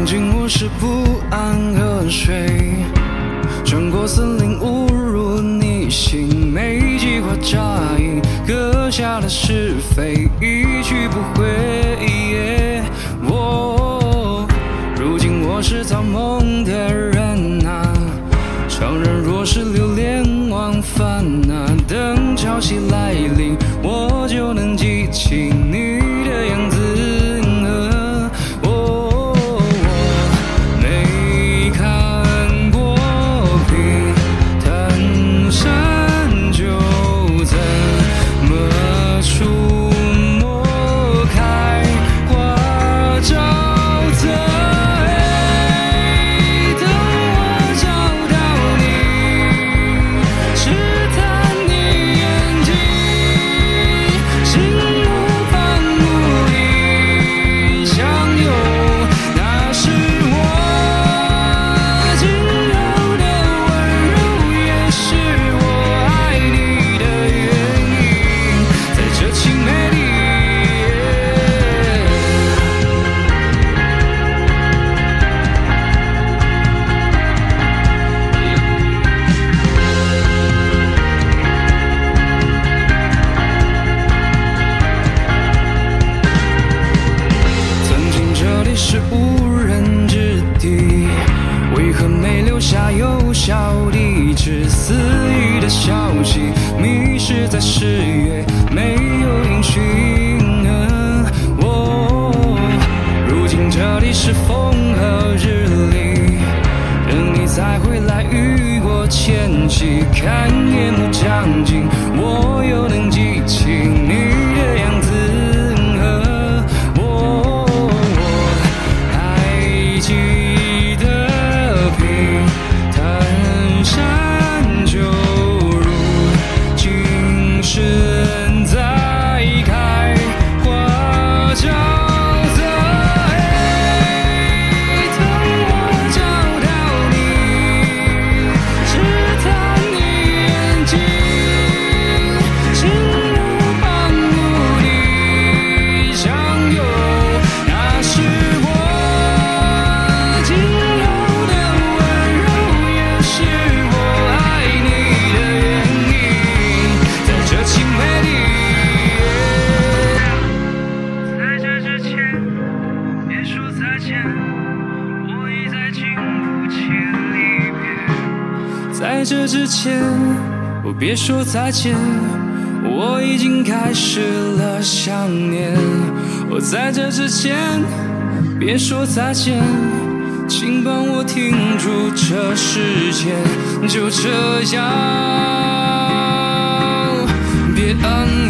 曾经我是不安河水，穿过森林误入你心，没计划扎营，割下了是非，一去不回。我如今我是造梦的人啊，常人若是流连忘返啊，等潮汐来临，我就能记起你下有在这之前，我别说再见，我已经开始了想念。我在这之前，别说再见，请帮我停住这时间，就这样，别安慰。